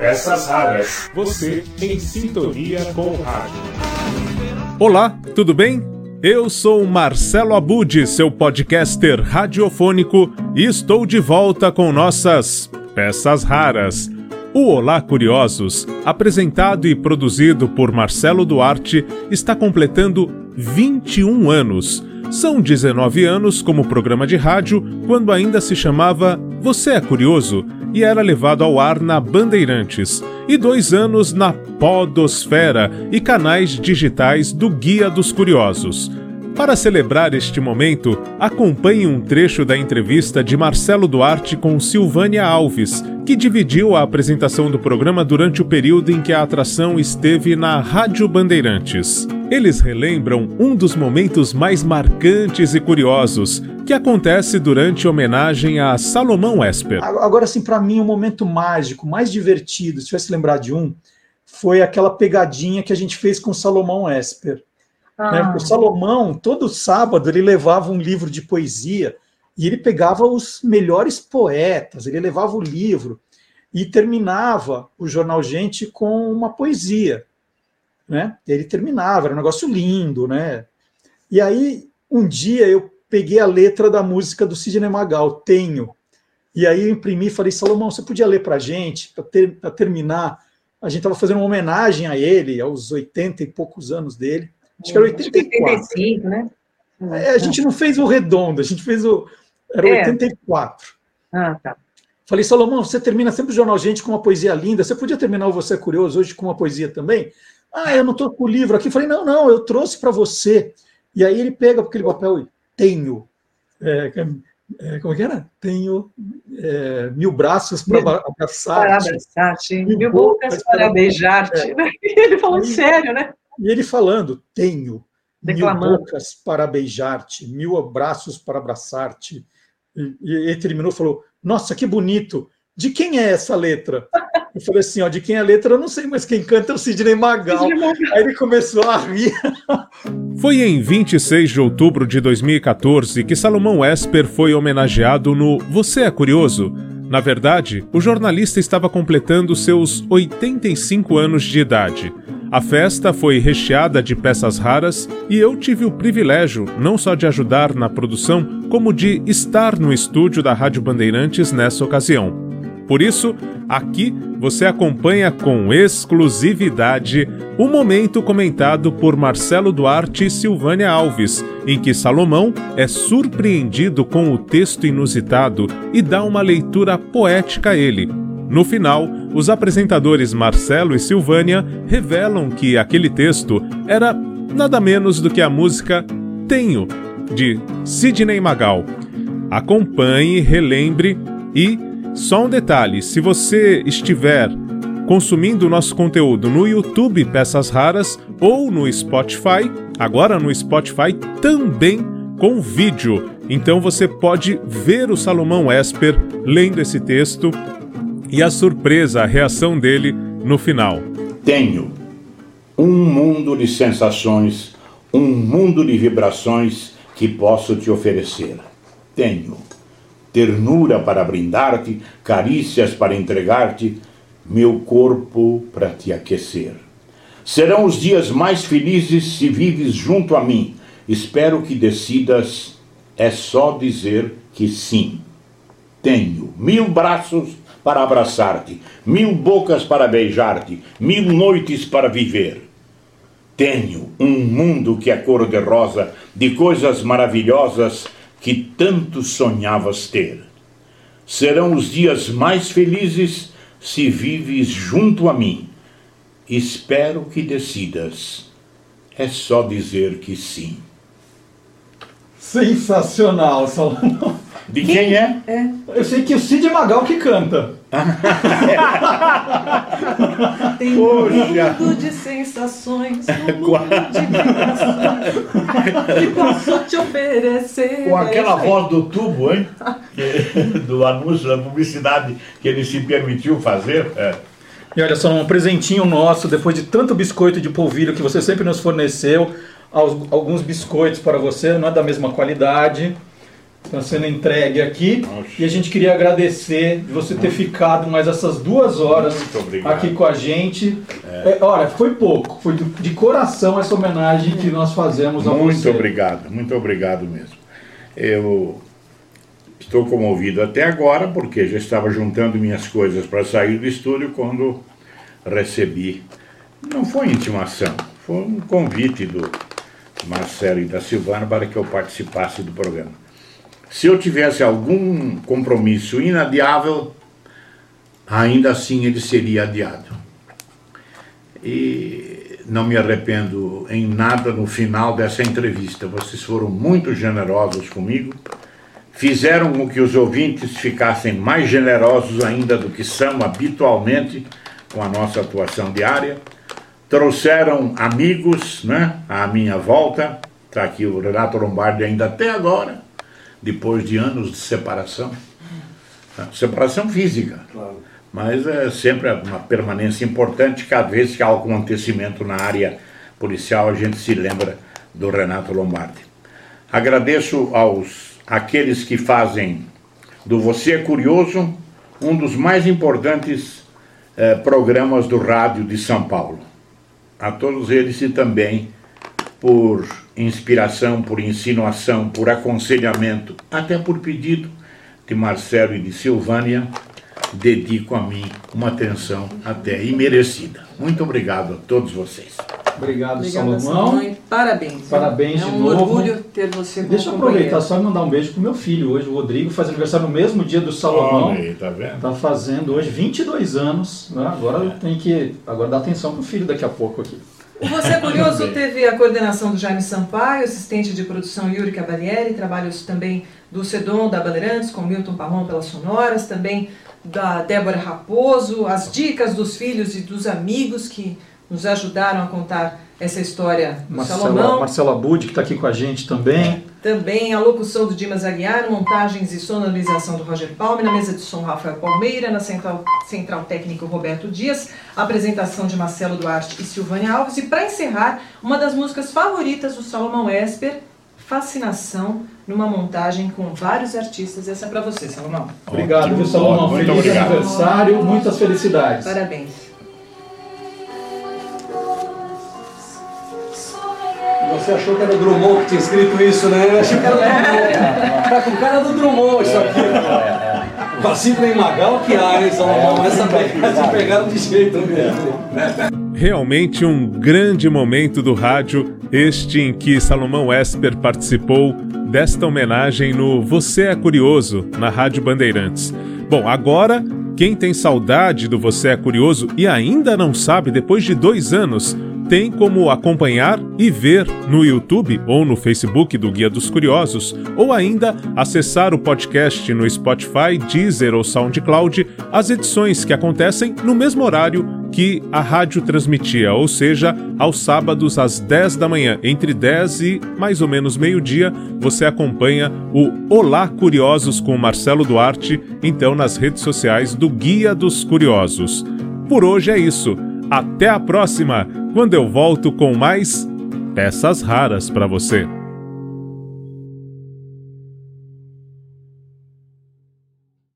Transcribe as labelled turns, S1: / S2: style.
S1: Peças raras. Você em sintonia com o rádio.
S2: Olá, tudo bem? Eu sou Marcelo Abud, seu podcaster radiofônico, e estou de volta com nossas Peças Raras. O Olá Curiosos, apresentado e produzido por Marcelo Duarte, está completando 21 anos. São 19 anos como programa de rádio, quando ainda se chamava Você é Curioso e era levado ao ar na Bandeirantes, e dois anos na Podosfera e canais digitais do Guia dos Curiosos. Para celebrar este momento, acompanhe um trecho da entrevista de Marcelo Duarte com Silvânia Alves, que dividiu a apresentação do programa durante o período em que a atração esteve na Rádio Bandeirantes. Eles relembram um dos momentos mais marcantes e curiosos que acontece durante a homenagem a Salomão Esper.
S3: Agora, assim, para mim, o um momento mágico, mais divertido, se tivesse lembrar de um, foi aquela pegadinha que a gente fez com Salomão Esper. Ah. Né? O Salomão, todo sábado, ele levava um livro de poesia e ele pegava os melhores poetas, ele levava o livro e terminava o Jornal Gente com uma poesia. Né? Ele terminava, era um negócio lindo, né? E aí, um dia eu peguei a letra da música do Sidney Magal, Tenho. E aí eu imprimi e falei, Salomão, você podia ler para a gente, para ter, terminar? A gente estava fazendo uma homenagem a ele, aos 80 e poucos anos dele. Acho que era 84. 85, né? É, a gente não fez o redondo, a gente fez o. Era é. 84. Ah, tá. Falei, Salomão, você termina sempre o Jornal Gente com uma poesia linda. Você podia terminar o Você é Curioso hoje com uma poesia também? Ah, eu não estou com o livro aqui. Falei, não, não, eu trouxe para você. E aí ele pega aquele papel e tenho. É, é, como é que era? Tenho é, mil braços para abraçar.
S4: Para abraçar-te, mil, mil bocas para, para beijar-te. É. Ele falou sério, né?
S3: E ele falando, tenho Declamando. mil bocas para beijar-te, mil abraços para abraçar-te. E, e ele terminou e falou, nossa, que bonito. De quem é essa letra? Eu falei assim, ó, de quem é a letra eu não sei, mas quem canta é o Sidney Magal. Sidney Magal. Aí ele começou a rir.
S2: Foi em 26 de outubro de 2014 que Salomão Esper foi homenageado no Você é Curioso? Na verdade, o jornalista estava completando seus 85 anos de idade. A festa foi recheada de peças raras e eu tive o privilégio não só de ajudar na produção, como de estar no estúdio da Rádio Bandeirantes nessa ocasião. Por isso, aqui você acompanha com exclusividade o momento comentado por Marcelo Duarte e Silvânia Alves, em que Salomão é surpreendido com o texto inusitado e dá uma leitura poética a ele, no final, os apresentadores Marcelo e Silvânia revelam que aquele texto era nada menos do que a música Tenho, de Sidney Magal. Acompanhe, relembre e, só um detalhe: se você estiver consumindo nosso conteúdo no YouTube Peças Raras ou no Spotify, agora no Spotify também com vídeo. Então você pode ver o Salomão Esper lendo esse texto e a surpresa, a reação dele no final.
S5: Tenho um mundo de sensações, um mundo de vibrações que posso te oferecer. Tenho ternura para brindar-te, carícias para entregar-te, meu corpo para te aquecer. Serão os dias mais felizes se vives junto a mim. Espero que decidas, é só dizer que sim. Tenho mil braços para abraçar-te, mil bocas para beijar-te, mil noites para viver. Tenho um mundo que é cor-de-rosa, de coisas maravilhosas que tanto sonhavas ter. Serão os dias mais felizes se vives junto a mim. Espero que decidas. É só dizer que sim.
S3: Sensacional, Salomão.
S5: De quem é? é?
S3: Eu sei que o Cid Magal que canta.
S4: Tem um mundo de sensações, um mundo de vibrações que posso te oferecer.
S5: Com aquela voz do tubo, hein? do anúncio da publicidade que ele se permitiu fazer. É.
S3: E olha só, um presentinho nosso, depois de tanto biscoito de polvilho que você sempre nos forneceu, alguns biscoitos para você, não é da mesma qualidade Está sendo entregue aqui. E a gente queria agradecer de você ter ficado mais essas duas horas aqui com a gente. É. É, olha, foi pouco. Foi de coração essa homenagem que nós fazemos a
S5: muito
S3: você.
S5: Muito obrigado, muito obrigado mesmo. Eu estou comovido até agora, porque já estava juntando minhas coisas para sair do estúdio quando recebi. Não foi intimação, foi um convite do Marcelo e da Silvana para que eu participasse do programa. Se eu tivesse algum compromisso inadiável, ainda assim ele seria adiado. E não me arrependo em nada no final dessa entrevista. Vocês foram muito generosos comigo, fizeram com que os ouvintes ficassem mais generosos ainda do que são habitualmente com a nossa atuação diária. Trouxeram amigos né, à minha volta. Está aqui o Renato Lombardi ainda até agora depois de anos de separação. Separação física. Claro. Mas é sempre uma permanência importante, cada vez que há algum acontecimento na área policial, a gente se lembra do Renato Lombardi. Agradeço aos aqueles que fazem do Você é Curioso um dos mais importantes eh, programas do rádio de São Paulo. A todos eles e também por inspiração, por insinuação, por aconselhamento, até por pedido de Marcelo e de Silvânia, dedico a mim uma atenção até imerecida. Muito obrigado a todos vocês.
S3: Obrigado, Obrigada, Salomão.
S4: Parabéns.
S3: Parabéns
S4: é
S3: um
S4: de novo. orgulho ter você como
S3: Deixa eu aproveitar só e mandar um beijo pro meu filho hoje, o Rodrigo, faz aniversário no mesmo dia do Salomão.
S5: Olha aí, tá vendo?
S3: Tá fazendo hoje 22 anos. Né? Agora é. tem que agora dar atenção pro filho daqui a pouco aqui.
S4: O Você é Curioso teve a coordenação do Jaime Sampaio, assistente de produção Yuri Cavalieri, trabalhos também do Sedon da Bandeirantes, com Milton Parrão pelas sonoras, também da Débora Raposo, as dicas dos filhos e dos amigos que nos ajudaram a contar essa história do
S3: Marcela,
S4: Salomão.
S3: Marcela Budi, que está aqui com a gente também.
S4: Também a locução do Dimas Aguiar, montagens e sonorização do Roger Palme, na mesa de som Rafael Palmeira, na central, central técnico Roberto Dias, apresentação de Marcelo Duarte e Silvânia Alves. E para encerrar, uma das músicas favoritas do Salomão Esper, Fascinação, numa montagem com vários artistas. Essa é para você, Salomão.
S3: Obrigado, viu, Salomão? Feliz obrigado. aniversário, muitas felicidades.
S4: Parabéns.
S6: Você achou que era o Drummond que tinha escrito isso, né? Eu achei que era o Drummond. Tá com cara do Drummond isso aqui. Vacina em Magal que há, hein, Salomão? Essa pegada pegaram de jeito mesmo.
S2: Realmente um grande momento do rádio, este em que Salomão Esper participou desta homenagem no Você é Curioso, na Rádio Bandeirantes. Bom, agora, quem tem saudade do Você é Curioso e ainda não sabe, depois de dois anos, tem como acompanhar e ver no YouTube ou no Facebook do Guia dos Curiosos, ou ainda acessar o podcast no Spotify, Deezer ou SoundCloud, as edições que acontecem no mesmo horário que a rádio transmitia, ou seja, aos sábados às 10 da manhã, entre 10 e mais ou menos meio-dia, você acompanha o Olá Curiosos com Marcelo Duarte, então nas redes sociais do Guia dos Curiosos. Por hoje é isso. Até a próxima, quando eu volto com mais peças raras para você.